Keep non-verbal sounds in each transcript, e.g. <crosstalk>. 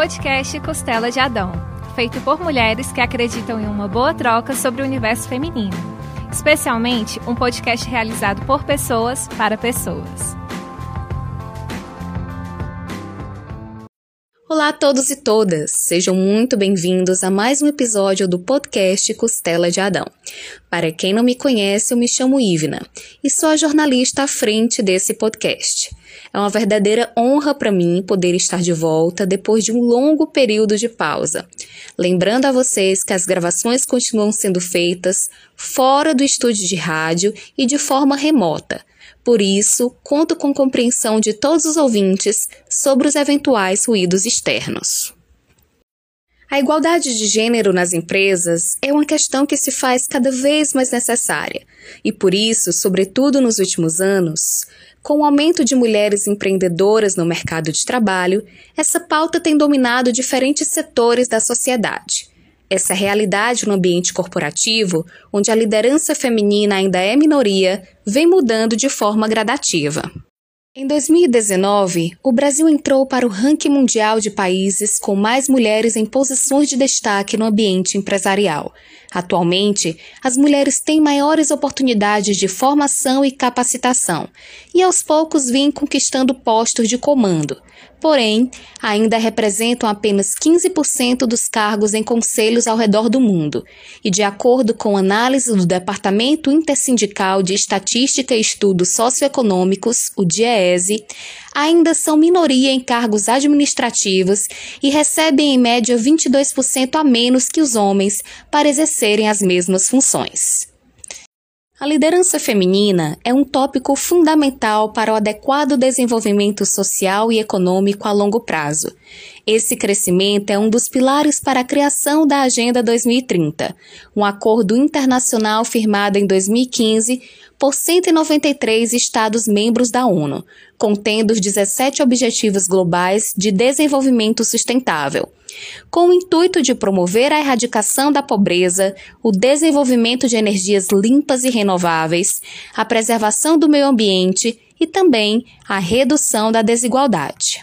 podcast Costela de Adão, feito por mulheres que acreditam em uma boa troca sobre o universo feminino. Especialmente um podcast realizado por pessoas para pessoas. Olá a todos e todas, sejam muito bem-vindos a mais um episódio do podcast Costela de Adão. Para quem não me conhece, eu me chamo Ivna e sou a jornalista à frente desse podcast. É uma verdadeira honra para mim poder estar de volta depois de um longo período de pausa. Lembrando a vocês que as gravações continuam sendo feitas fora do estúdio de rádio e de forma remota por isso, conto com compreensão de todos os ouvintes sobre os eventuais ruídos externos. A igualdade de gênero nas empresas é uma questão que se faz cada vez mais necessária, e por isso, sobretudo nos últimos anos, com o aumento de mulheres empreendedoras no mercado de trabalho, essa pauta tem dominado diferentes setores da sociedade. Essa realidade no ambiente corporativo, onde a liderança feminina ainda é minoria, vem mudando de forma gradativa. Em 2019, o Brasil entrou para o ranking mundial de países com mais mulheres em posições de destaque no ambiente empresarial. Atualmente, as mulheres têm maiores oportunidades de formação e capacitação, e aos poucos vêm conquistando postos de comando, porém, ainda representam apenas 15% dos cargos em conselhos ao redor do mundo. E de acordo com análise do Departamento Intersindical de Estatística e Estudos Socioeconômicos, o DIEESE, ainda são minoria em cargos administrativos e recebem em média 22% a menos que os homens para exercerem as mesmas funções. A liderança feminina é um tópico fundamental para o adequado desenvolvimento social e econômico a longo prazo. Esse crescimento é um dos pilares para a criação da Agenda 2030, um acordo internacional firmado em 2015 por 193 Estados-membros da ONU, contendo os 17 Objetivos Globais de Desenvolvimento Sustentável, com o intuito de promover a erradicação da pobreza, o desenvolvimento de energias limpas e renováveis, a preservação do meio ambiente e também a redução da desigualdade.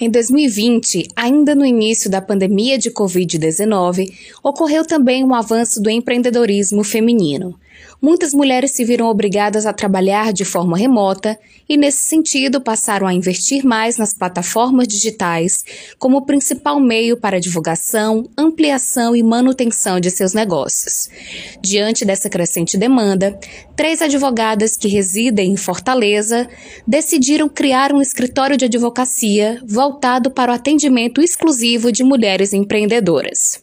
Em 2020, ainda no início da pandemia de Covid-19, ocorreu também um avanço do empreendedorismo feminino. Muitas mulheres se viram obrigadas a trabalhar de forma remota e, nesse sentido, passaram a investir mais nas plataformas digitais como principal meio para divulgação, ampliação e manutenção de seus negócios. Diante dessa crescente demanda, três advogadas que residem em Fortaleza decidiram criar um escritório de advocacia voltado para o atendimento exclusivo de mulheres empreendedoras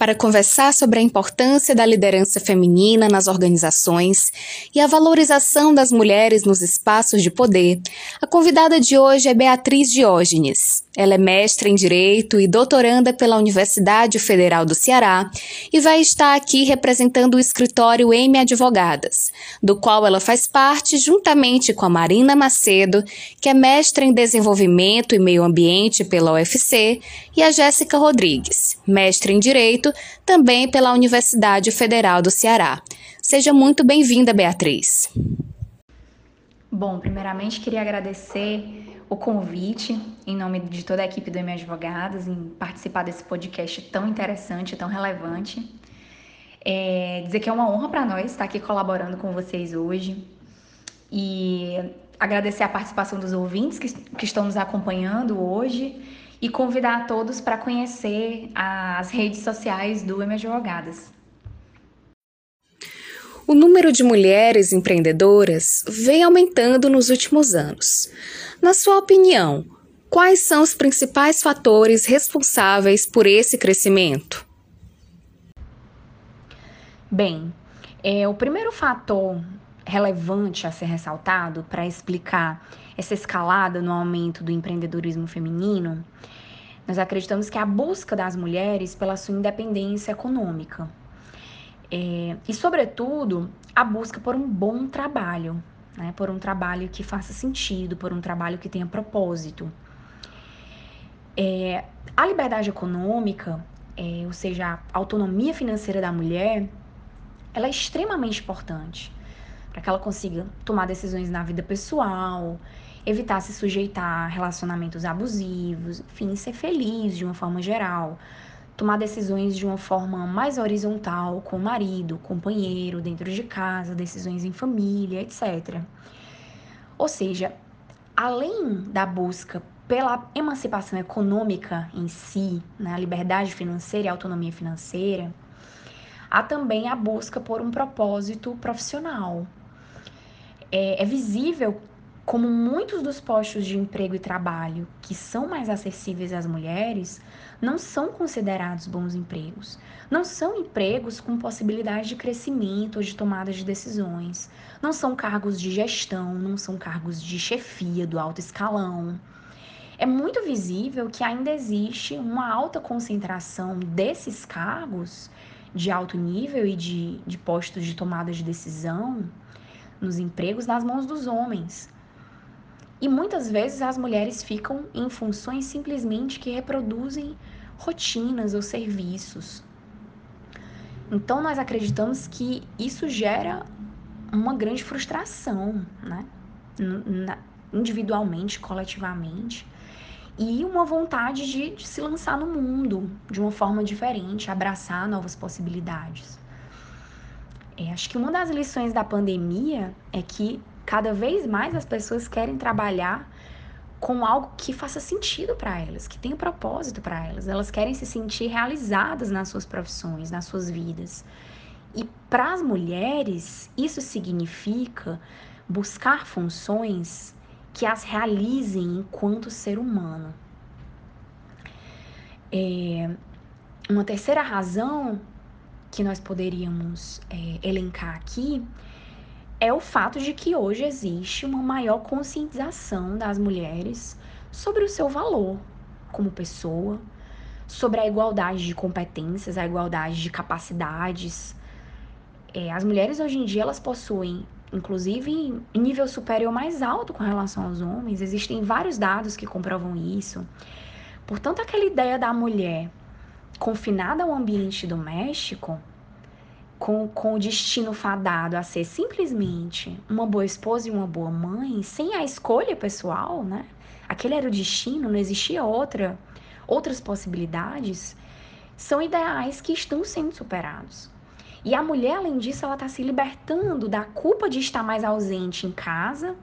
para conversar sobre a importância da liderança feminina nas organizações e a valorização das mulheres nos espaços de poder, a convidada de hoje é Beatriz Diógenes. Ela é mestra em Direito e doutoranda pela Universidade Federal do Ceará e vai estar aqui representando o escritório M Advogadas, do qual ela faz parte juntamente com a Marina Macedo, que é mestra em Desenvolvimento e Meio Ambiente pela UFC, e a Jéssica Rodrigues, mestre em Direito, também pela Universidade Federal do Ceará. Seja muito bem-vinda, Beatriz. Bom, primeiramente queria agradecer o convite, em nome de toda a equipe do M Advogados, em participar desse podcast tão interessante, tão relevante. É, dizer que é uma honra para nós estar aqui colaborando com vocês hoje e agradecer a participação dos ouvintes que, que estão nos acompanhando hoje e convidar a todos para conhecer as redes sociais do M Advogadas. O número de mulheres empreendedoras vem aumentando nos últimos anos. Na sua opinião, quais são os principais fatores responsáveis por esse crescimento? Bem, é, o primeiro fator relevante a ser ressaltado para explicar essa escalada no aumento do empreendedorismo feminino, nós acreditamos que é a busca das mulheres pela sua independência econômica. É, e, sobretudo, a busca por um bom trabalho, né? por um trabalho que faça sentido, por um trabalho que tenha propósito. É, a liberdade econômica, é, ou seja, a autonomia financeira da mulher, ela é extremamente importante para que ela consiga tomar decisões na vida pessoal evitar se sujeitar a relacionamentos abusivos, enfim, ser feliz de uma forma geral, tomar decisões de uma forma mais horizontal com o marido, companheiro, dentro de casa, decisões em família, etc. Ou seja, além da busca pela emancipação econômica em si, né, a liberdade financeira e a autonomia financeira, há também a busca por um propósito profissional. É, é visível como muitos dos postos de emprego e trabalho que são mais acessíveis às mulheres não são considerados bons empregos. Não são empregos com possibilidade de crescimento ou de tomada de decisões. Não são cargos de gestão, não são cargos de chefia do alto escalão. É muito visível que ainda existe uma alta concentração desses cargos de alto nível e de, de postos de tomada de decisão nos empregos nas mãos dos homens. E muitas vezes as mulheres ficam em funções simplesmente que reproduzem rotinas ou serviços. Então nós acreditamos que isso gera uma grande frustração, né? individualmente, coletivamente, e uma vontade de, de, se lançar no mundo de uma forma diferente, abraçar novas possibilidades. É, acho que uma das lições da pandemia é que cada vez mais as pessoas querem trabalhar com algo que faça sentido para elas, que tenha propósito para elas. Elas querem se sentir realizadas nas suas profissões, nas suas vidas. E para as mulheres, isso significa buscar funções que as realizem enquanto ser humano. É, uma terceira razão que nós poderíamos é, elencar aqui é o fato de que hoje existe uma maior conscientização das mulheres sobre o seu valor como pessoa, sobre a igualdade de competências, a igualdade de capacidades. É, as mulheres hoje em dia elas possuem, inclusive, nível superior mais alto com relação aos homens. Existem vários dados que comprovam isso. Portanto, aquela ideia da mulher confinada ao ambiente doméstico com, com o destino fadado a ser simplesmente uma boa esposa e uma boa mãe, sem a escolha pessoal, né? Aquele era o destino, não existia outra, outras possibilidades, são ideais que estão sendo superados. E a mulher, além disso, ela está se libertando da culpa de estar mais ausente em casa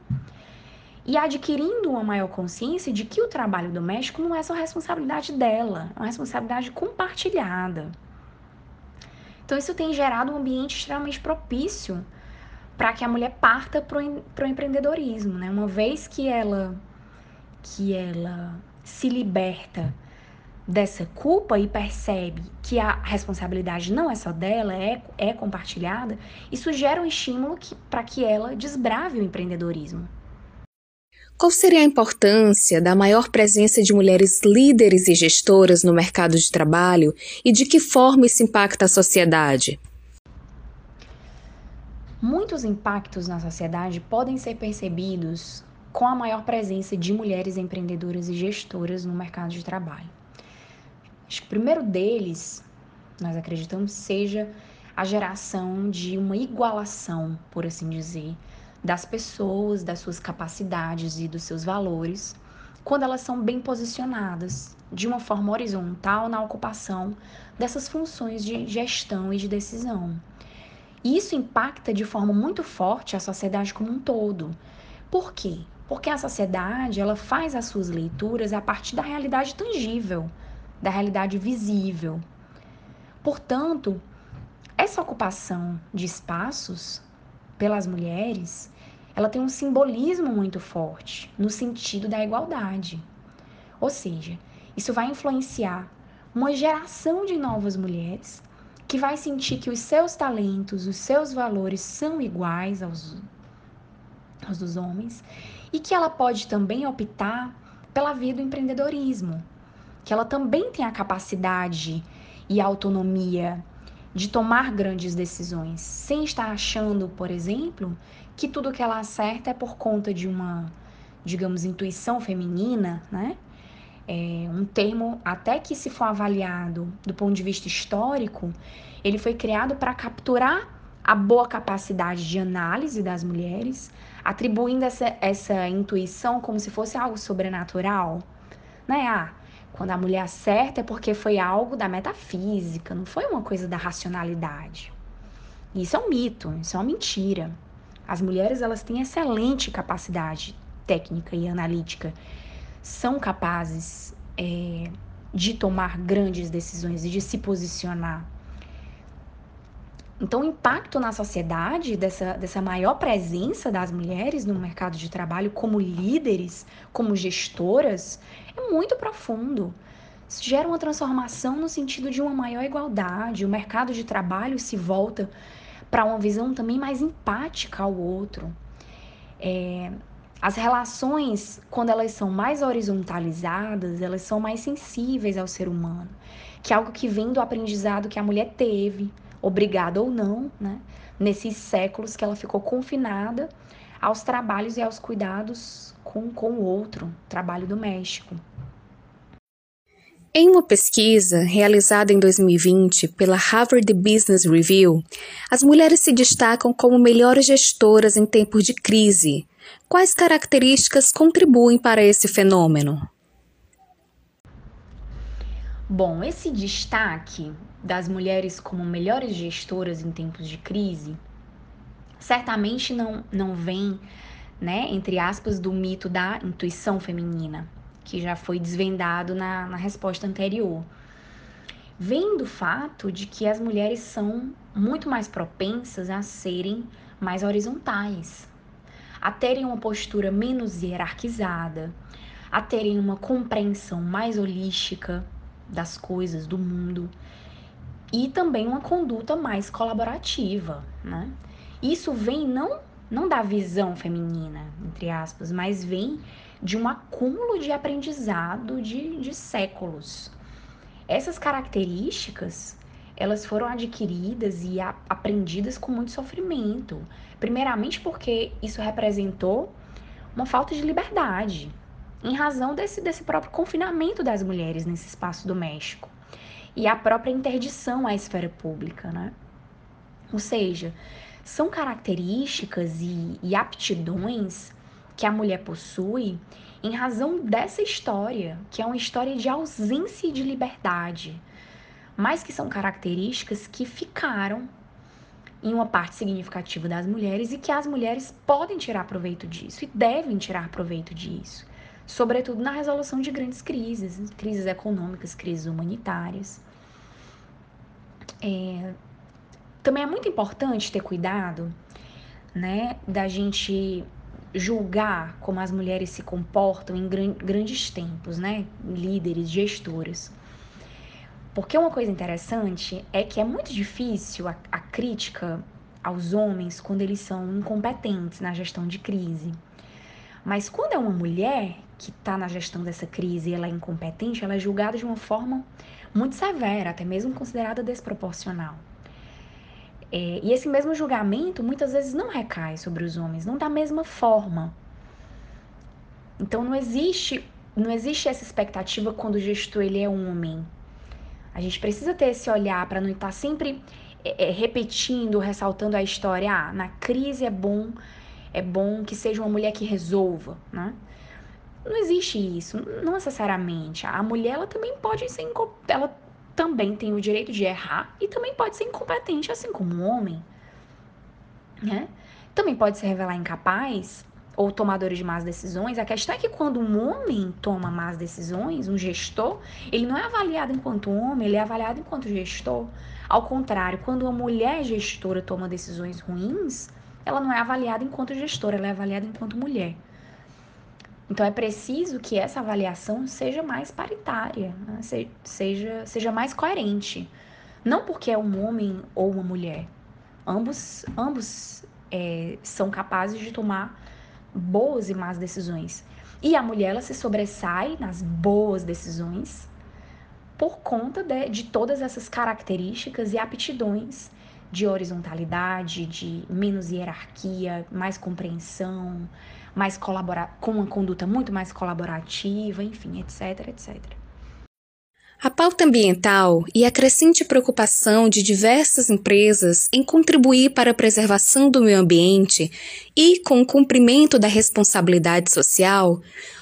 e adquirindo uma maior consciência de que o trabalho doméstico não é só responsabilidade dela, é uma responsabilidade compartilhada. Então, isso tem gerado um ambiente extremamente propício para que a mulher parta para o empreendedorismo, né? Uma vez que ela, que ela se liberta dessa culpa e percebe que a responsabilidade não é só dela, é, é compartilhada, isso gera um estímulo para que ela desbrave o empreendedorismo. Qual seria a importância da maior presença de mulheres líderes e gestoras no mercado de trabalho e de que forma isso impacta a sociedade? Muitos impactos na sociedade podem ser percebidos com a maior presença de mulheres empreendedoras e gestoras no mercado de trabalho. Acho que o primeiro deles, nós acreditamos, seja a geração de uma igualação, por assim dizer, das pessoas, das suas capacidades e dos seus valores, quando elas são bem posicionadas de uma forma horizontal na ocupação dessas funções de gestão e de decisão. E isso impacta de forma muito forte a sociedade como um todo. Por quê? Porque a sociedade, ela faz as suas leituras a partir da realidade tangível, da realidade visível. Portanto, essa ocupação de espaços pelas mulheres, ela tem um simbolismo muito forte no sentido da igualdade. Ou seja, isso vai influenciar uma geração de novas mulheres que vai sentir que os seus talentos, os seus valores são iguais aos, aos dos homens e que ela pode também optar pela via do empreendedorismo, que ela também tem a capacidade e a autonomia de tomar grandes decisões, sem estar achando, por exemplo, que tudo que ela acerta é por conta de uma, digamos, intuição feminina, né? É um termo até que se for avaliado do ponto de vista histórico, ele foi criado para capturar a boa capacidade de análise das mulheres, atribuindo essa, essa intuição como se fosse algo sobrenatural, né? Ah, quando a mulher acerta é porque foi algo da metafísica, não foi uma coisa da racionalidade. Isso é um mito, isso é uma mentira. As mulheres elas têm excelente capacidade técnica e analítica, são capazes é, de tomar grandes decisões e de se posicionar. Então, o impacto na sociedade dessa, dessa maior presença das mulheres no mercado de trabalho como líderes, como gestoras, é muito profundo. Isso gera uma transformação no sentido de uma maior igualdade. O mercado de trabalho se volta para uma visão também mais empática ao outro. É, as relações, quando elas são mais horizontalizadas, elas são mais sensíveis ao ser humano, que é algo que vem do aprendizado que a mulher teve, obrigada ou não, né? Nesses séculos que ela ficou confinada aos trabalhos e aos cuidados com, com o outro, trabalho doméstico. Em uma pesquisa realizada em 2020 pela Harvard Business Review, as mulheres se destacam como melhores gestoras em tempos de crise. Quais características contribuem para esse fenômeno? Bom, esse destaque das mulheres como melhores gestoras em tempos de crise certamente não, não vem, né, entre aspas, do mito da intuição feminina que já foi desvendado na, na resposta anterior. Vem do fato de que as mulheres são muito mais propensas a serem mais horizontais, a terem uma postura menos hierarquizada, a terem uma compreensão mais holística das coisas, do mundo e também uma conduta mais colaborativa, né? Isso vem não não da visão feminina, entre aspas, mas vem de um acúmulo de aprendizado de, de séculos. Essas características elas foram adquiridas e a, aprendidas com muito sofrimento. Primeiramente porque isso representou uma falta de liberdade, em razão desse, desse próprio confinamento das mulheres nesse espaço doméstico e a própria interdição à esfera pública, né? Ou seja, são características e, e aptidões que a mulher possui em razão dessa história, que é uma história de ausência de liberdade, mas que são características que ficaram em uma parte significativa das mulheres e que as mulheres podem tirar proveito disso e devem tirar proveito disso, sobretudo na resolução de grandes crises, crises econômicas, crises humanitárias. É, também é muito importante ter cuidado, né, da gente julgar como as mulheres se comportam em gran grandes tempos, né? Líderes, gestoras. Porque uma coisa interessante é que é muito difícil a, a crítica aos homens quando eles são incompetentes na gestão de crise. Mas quando é uma mulher que está na gestão dessa crise ela é incompetente, ela é julgada de uma forma muito severa, até mesmo considerada desproporcional. É, e esse mesmo julgamento muitas vezes não recai sobre os homens, não da mesma forma. Então não existe, não existe essa expectativa quando o gestor ele é um homem. A gente precisa ter esse olhar para não estar sempre é, é, repetindo, ressaltando a história. Ah, na crise é bom, é bom que seja uma mulher que resolva, né? Não existe isso, não necessariamente. A mulher ela também pode ser, ela também tem o direito de errar e também pode ser incompetente, assim como um homem. Né? Também pode se revelar incapaz ou tomador de más decisões. A questão é que quando um homem toma más decisões, um gestor, ele não é avaliado enquanto homem, ele é avaliado enquanto gestor. Ao contrário, quando uma mulher gestora toma decisões ruins, ela não é avaliada enquanto gestora, ela é avaliada enquanto mulher. Então é preciso que essa avaliação seja mais paritária, né? seja, seja mais coerente. Não porque é um homem ou uma mulher. Ambos, ambos é, são capazes de tomar boas e más decisões. E a mulher ela se sobressai nas boas decisões por conta de, de todas essas características e aptidões de horizontalidade, de menos hierarquia, mais compreensão, mais colabora com uma conduta muito mais colaborativa, enfim, etc, etc. A pauta ambiental e a crescente preocupação de diversas empresas em contribuir para a preservação do meio ambiente e com o cumprimento da responsabilidade social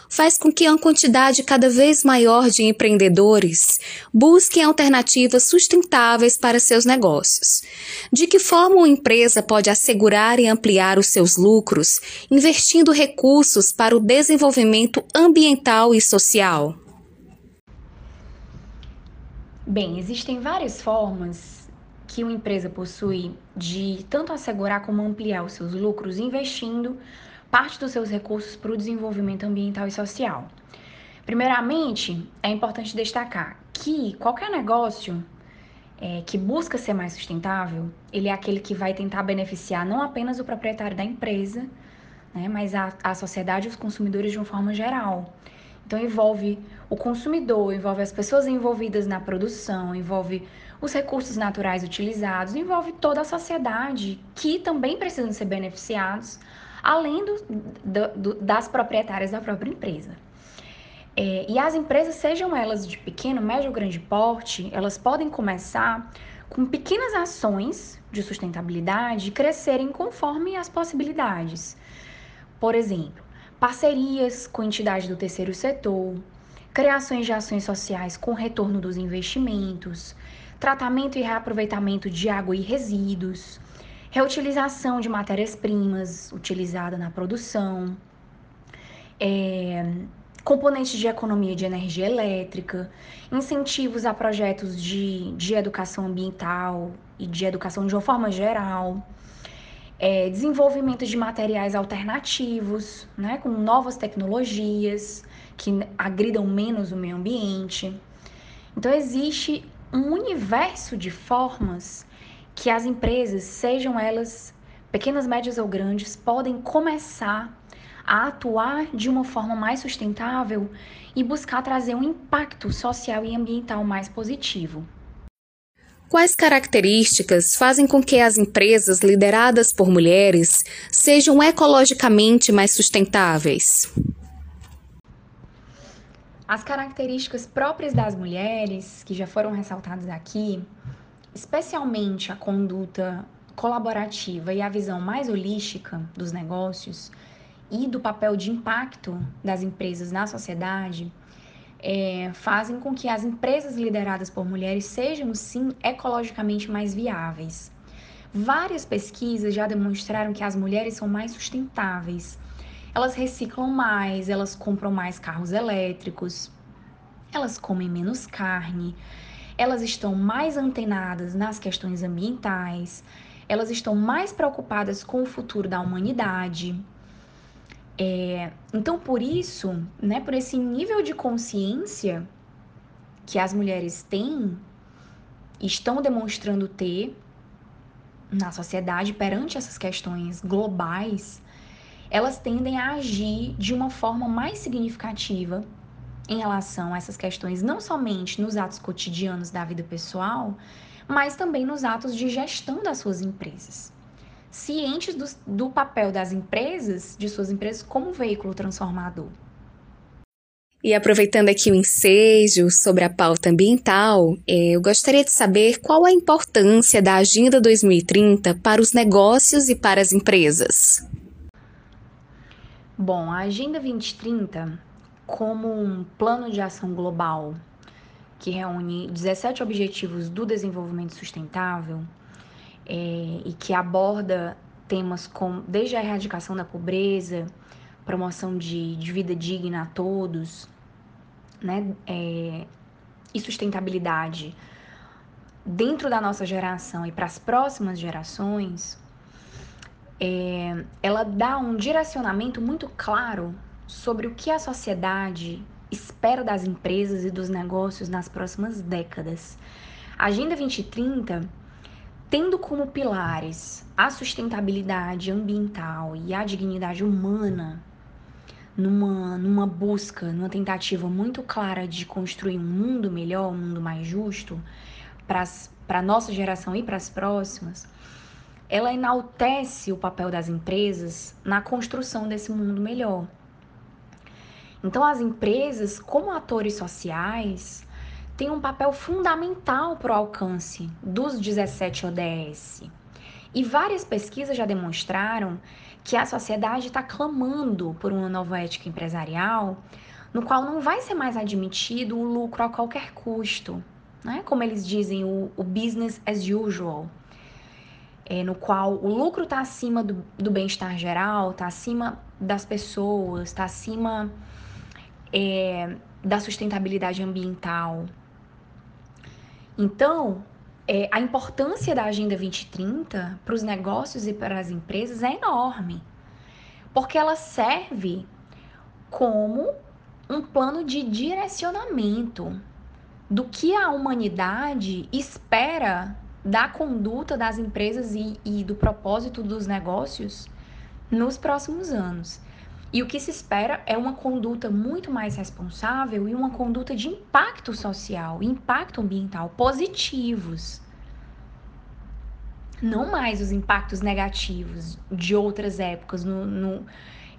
faz com que uma quantidade cada vez maior de empreendedores busquem alternativas sustentáveis para seus negócios. De que forma uma empresa pode assegurar e ampliar os seus lucros investindo recursos para o desenvolvimento ambiental e social? Bem, existem várias formas que uma empresa possui de tanto assegurar como ampliar os seus lucros investindo parte dos seus recursos para o desenvolvimento ambiental e social. Primeiramente, é importante destacar que qualquer negócio é, que busca ser mais sustentável, ele é aquele que vai tentar beneficiar não apenas o proprietário da empresa, né, mas a, a sociedade e os consumidores de uma forma geral. Então envolve o consumidor, envolve as pessoas envolvidas na produção, envolve os recursos naturais utilizados, envolve toda a sociedade que também precisam ser beneficiados, além do, do, das proprietárias da própria empresa. É, e as empresas, sejam elas de pequeno, médio ou grande porte, elas podem começar com pequenas ações de sustentabilidade e crescerem conforme as possibilidades. Por exemplo, parcerias com entidades do terceiro setor, criações de ações sociais com retorno dos investimentos, tratamento e reaproveitamento de água e resíduos, reutilização de matérias-primas utilizadas na produção, é, componentes de economia de energia elétrica, incentivos a projetos de, de educação ambiental e de educação de uma forma geral é, desenvolvimento de materiais alternativos, né, com novas tecnologias que agridam menos o meio ambiente. Então, existe um universo de formas que as empresas, sejam elas pequenas, médias ou grandes, podem começar a atuar de uma forma mais sustentável e buscar trazer um impacto social e ambiental mais positivo. Quais características fazem com que as empresas lideradas por mulheres sejam ecologicamente mais sustentáveis? As características próprias das mulheres, que já foram ressaltadas aqui, especialmente a conduta colaborativa e a visão mais holística dos negócios e do papel de impacto das empresas na sociedade, é, fazem com que as empresas lideradas por mulheres sejam, sim, ecologicamente mais viáveis. Várias pesquisas já demonstraram que as mulheres são mais sustentáveis. Elas reciclam mais, elas compram mais carros elétricos, elas comem menos carne, elas estão mais antenadas nas questões ambientais, elas estão mais preocupadas com o futuro da humanidade. É, então, por isso, né, por esse nível de consciência que as mulheres têm, estão demonstrando ter na sociedade perante essas questões globais, elas tendem a agir de uma forma mais significativa em relação a essas questões, não somente nos atos cotidianos da vida pessoal, mas também nos atos de gestão das suas empresas cientes do, do papel das empresas, de suas empresas, como veículo transformador. E aproveitando aqui o ensejo sobre a pauta ambiental, é, eu gostaria de saber qual a importância da Agenda 2030 para os negócios e para as empresas. Bom, a Agenda 2030, como um plano de ação global que reúne 17 objetivos do desenvolvimento sustentável, é, e que aborda temas como desde a erradicação da pobreza, promoção de, de vida digna a todos, né, é, e sustentabilidade dentro da nossa geração e para as próximas gerações, é, ela dá um direcionamento muito claro sobre o que a sociedade espera das empresas e dos negócios nas próximas décadas. A Agenda 2030 tendo como pilares a sustentabilidade ambiental e a dignidade humana, numa, numa busca, numa tentativa muito clara de construir um mundo melhor, um mundo mais justo para a nossa geração e para as próximas, ela enaltece o papel das empresas na construção desse mundo melhor. Então, as empresas, como atores sociais, tem um papel fundamental para o alcance dos 17 ODS. E várias pesquisas já demonstraram que a sociedade está clamando por uma nova ética empresarial, no qual não vai ser mais admitido o lucro a qualquer custo, né? como eles dizem, o, o business as usual, é, no qual o lucro está acima do, do bem-estar geral, está acima das pessoas, está acima é, da sustentabilidade ambiental. Então, é, a importância da Agenda 2030 para os negócios e para as empresas é enorme, porque ela serve como um plano de direcionamento do que a humanidade espera da conduta das empresas e, e do propósito dos negócios nos próximos anos. E o que se espera é uma conduta muito mais responsável e uma conduta de impacto social, impacto ambiental positivos. Não mais os impactos negativos de outras épocas, no, no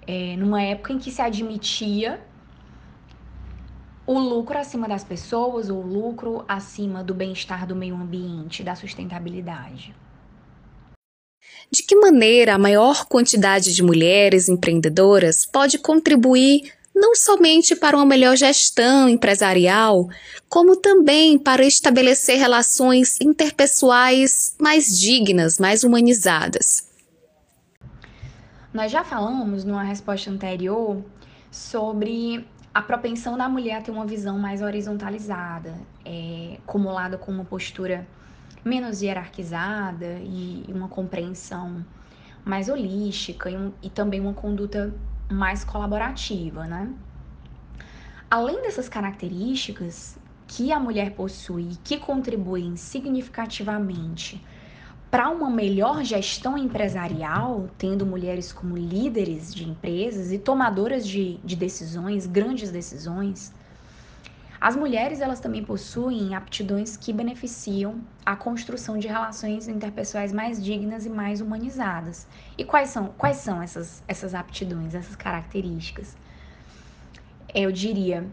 é, numa época em que se admitia o lucro acima das pessoas, o lucro acima do bem-estar do meio ambiente, da sustentabilidade. De que maneira a maior quantidade de mulheres empreendedoras pode contribuir não somente para uma melhor gestão empresarial, como também para estabelecer relações interpessoais mais dignas, mais humanizadas? Nós já falamos numa resposta anterior sobre a propensão da mulher a ter uma visão mais horizontalizada, é, acumulada com uma postura menos hierarquizada e uma compreensão mais holística e, um, e também uma conduta mais colaborativa, né? Além dessas características que a mulher possui, que contribuem significativamente para uma melhor gestão empresarial, tendo mulheres como líderes de empresas e tomadoras de, de decisões, grandes decisões, as mulheres elas também possuem aptidões que beneficiam a construção de relações interpessoais mais dignas e mais humanizadas. E quais são, quais são essas, essas aptidões, essas características? Eu diria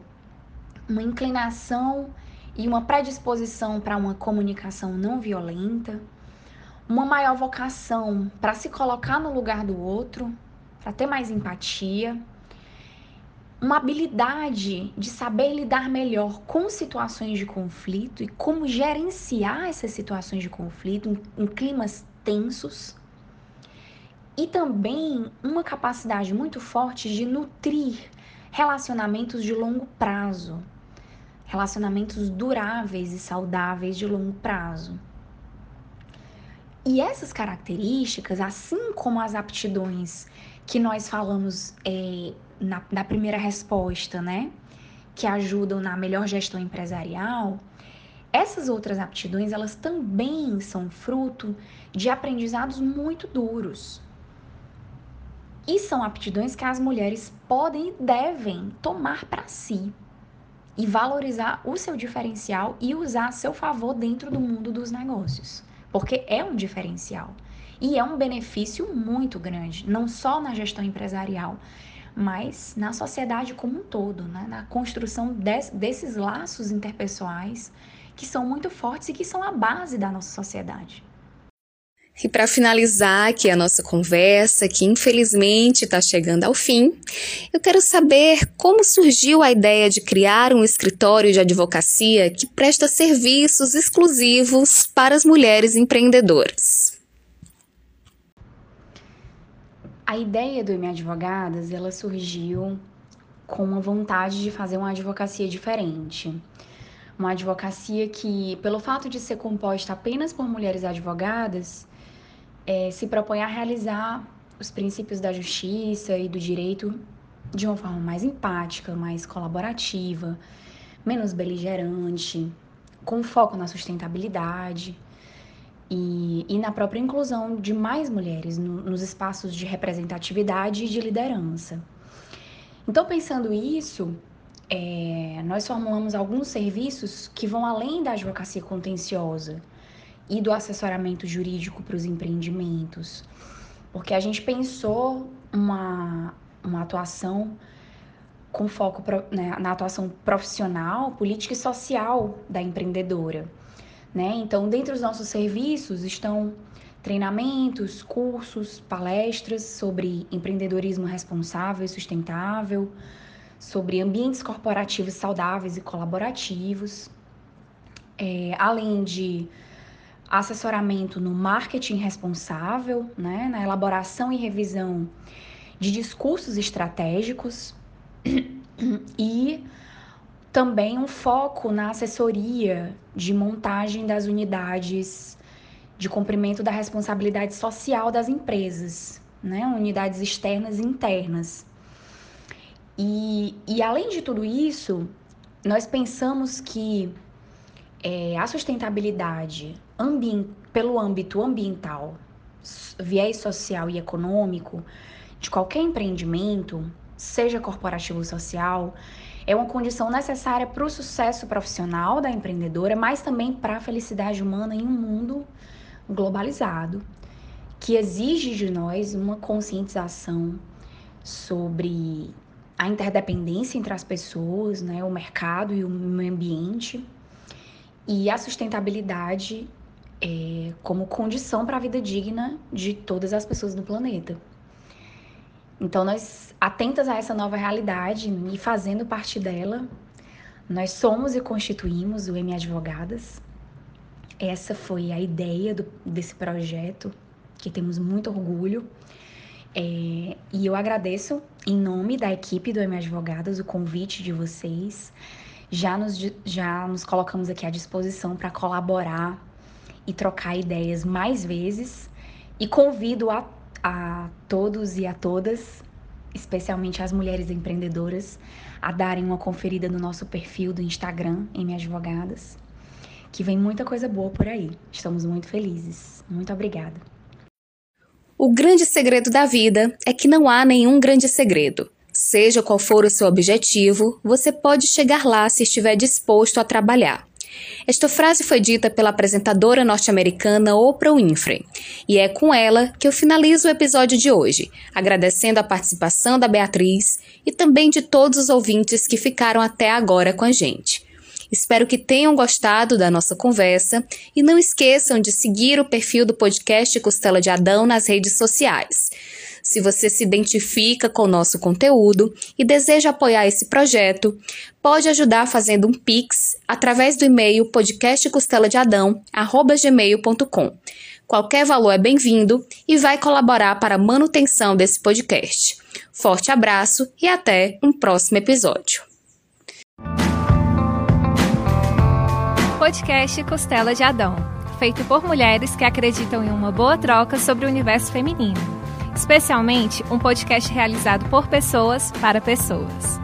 uma inclinação e uma predisposição para uma comunicação não violenta, uma maior vocação para se colocar no lugar do outro, para ter mais empatia, uma habilidade de saber lidar melhor com situações de conflito e como gerenciar essas situações de conflito em, em climas tensos. E também uma capacidade muito forte de nutrir relacionamentos de longo prazo, relacionamentos duráveis e saudáveis de longo prazo. E essas características, assim como as aptidões que nós falamos é, na, primeira resposta, né, que ajudam na melhor gestão empresarial, essas outras aptidões, elas também são fruto de aprendizados muito duros. E são aptidões que as mulheres podem e devem tomar para si e valorizar o seu diferencial e usar a seu favor dentro do mundo dos negócios porque é um diferencial e é um benefício muito grande, não só na gestão empresarial, mas na sociedade como um todo, né? na construção desses laços interpessoais que são muito fortes e que são a base da nossa sociedade. E para finalizar aqui a nossa conversa, que infelizmente está chegando ao fim, eu quero saber como surgiu a ideia de criar um escritório de advocacia que presta serviços exclusivos para as mulheres empreendedoras. A ideia do M Advogadas, ela surgiu com uma vontade de fazer uma advocacia diferente. Uma advocacia que, pelo fato de ser composta apenas por mulheres advogadas, é, se propõe a realizar os princípios da justiça e do direito de uma forma mais empática, mais colaborativa, menos beligerante, com foco na sustentabilidade e, e na própria inclusão de mais mulheres no, nos espaços de representatividade e de liderança. Então, pensando isso, é, nós formulamos alguns serviços que vão além da advocacia contenciosa e do assessoramento jurídico para os empreendimentos, porque a gente pensou uma, uma atuação com foco né, na atuação profissional, política e social da empreendedora. Né? Então, dentre os nossos serviços estão treinamentos, cursos, palestras sobre empreendedorismo responsável e sustentável, sobre ambientes corporativos saudáveis e colaborativos, é, além de assessoramento no marketing responsável, né, na elaboração e revisão de discursos estratégicos <clears throat> e também um foco na assessoria de montagem das unidades de cumprimento da responsabilidade social das empresas, né? unidades externas e internas. E, e além de tudo isso, nós pensamos que é, a sustentabilidade pelo âmbito ambiental, viés social e econômico de qualquer empreendimento, seja corporativo ou social, é uma condição necessária para o sucesso profissional da empreendedora, mas também para a felicidade humana em um mundo globalizado, que exige de nós uma conscientização sobre a interdependência entre as pessoas, né, o mercado e o meio ambiente, e a sustentabilidade é, como condição para a vida digna de todas as pessoas do planeta. Então, nós, atentas a essa nova realidade e fazendo parte dela, nós somos e constituímos o M Advogadas. Essa foi a ideia do, desse projeto, que temos muito orgulho. É, e eu agradeço, em nome da equipe do M Advogadas, o convite de vocês. Já nos, já nos colocamos aqui à disposição para colaborar e trocar ideias mais vezes. E convido a a todos e a todas, especialmente as mulheres empreendedoras, a darem uma conferida no nosso perfil do Instagram, M Advogadas, que vem muita coisa boa por aí. Estamos muito felizes. Muito obrigada. O grande segredo da vida é que não há nenhum grande segredo. Seja qual for o seu objetivo, você pode chegar lá se estiver disposto a trabalhar. Esta frase foi dita pela apresentadora norte-americana Oprah Winfrey, e é com ela que eu finalizo o episódio de hoje, agradecendo a participação da Beatriz e também de todos os ouvintes que ficaram até agora com a gente. Espero que tenham gostado da nossa conversa e não esqueçam de seguir o perfil do podcast Costela de Adão nas redes sociais. Se você se identifica com o nosso conteúdo e deseja apoiar esse projeto, pode ajudar fazendo um Pix através do e-mail podcastcosteladeadão@gmail.com. Qualquer valor é bem-vindo e vai colaborar para a manutenção desse podcast. Forte abraço e até um próximo episódio. Podcast Costela de Adão, feito por mulheres que acreditam em uma boa troca sobre o universo feminino especialmente um podcast realizado por pessoas para pessoas.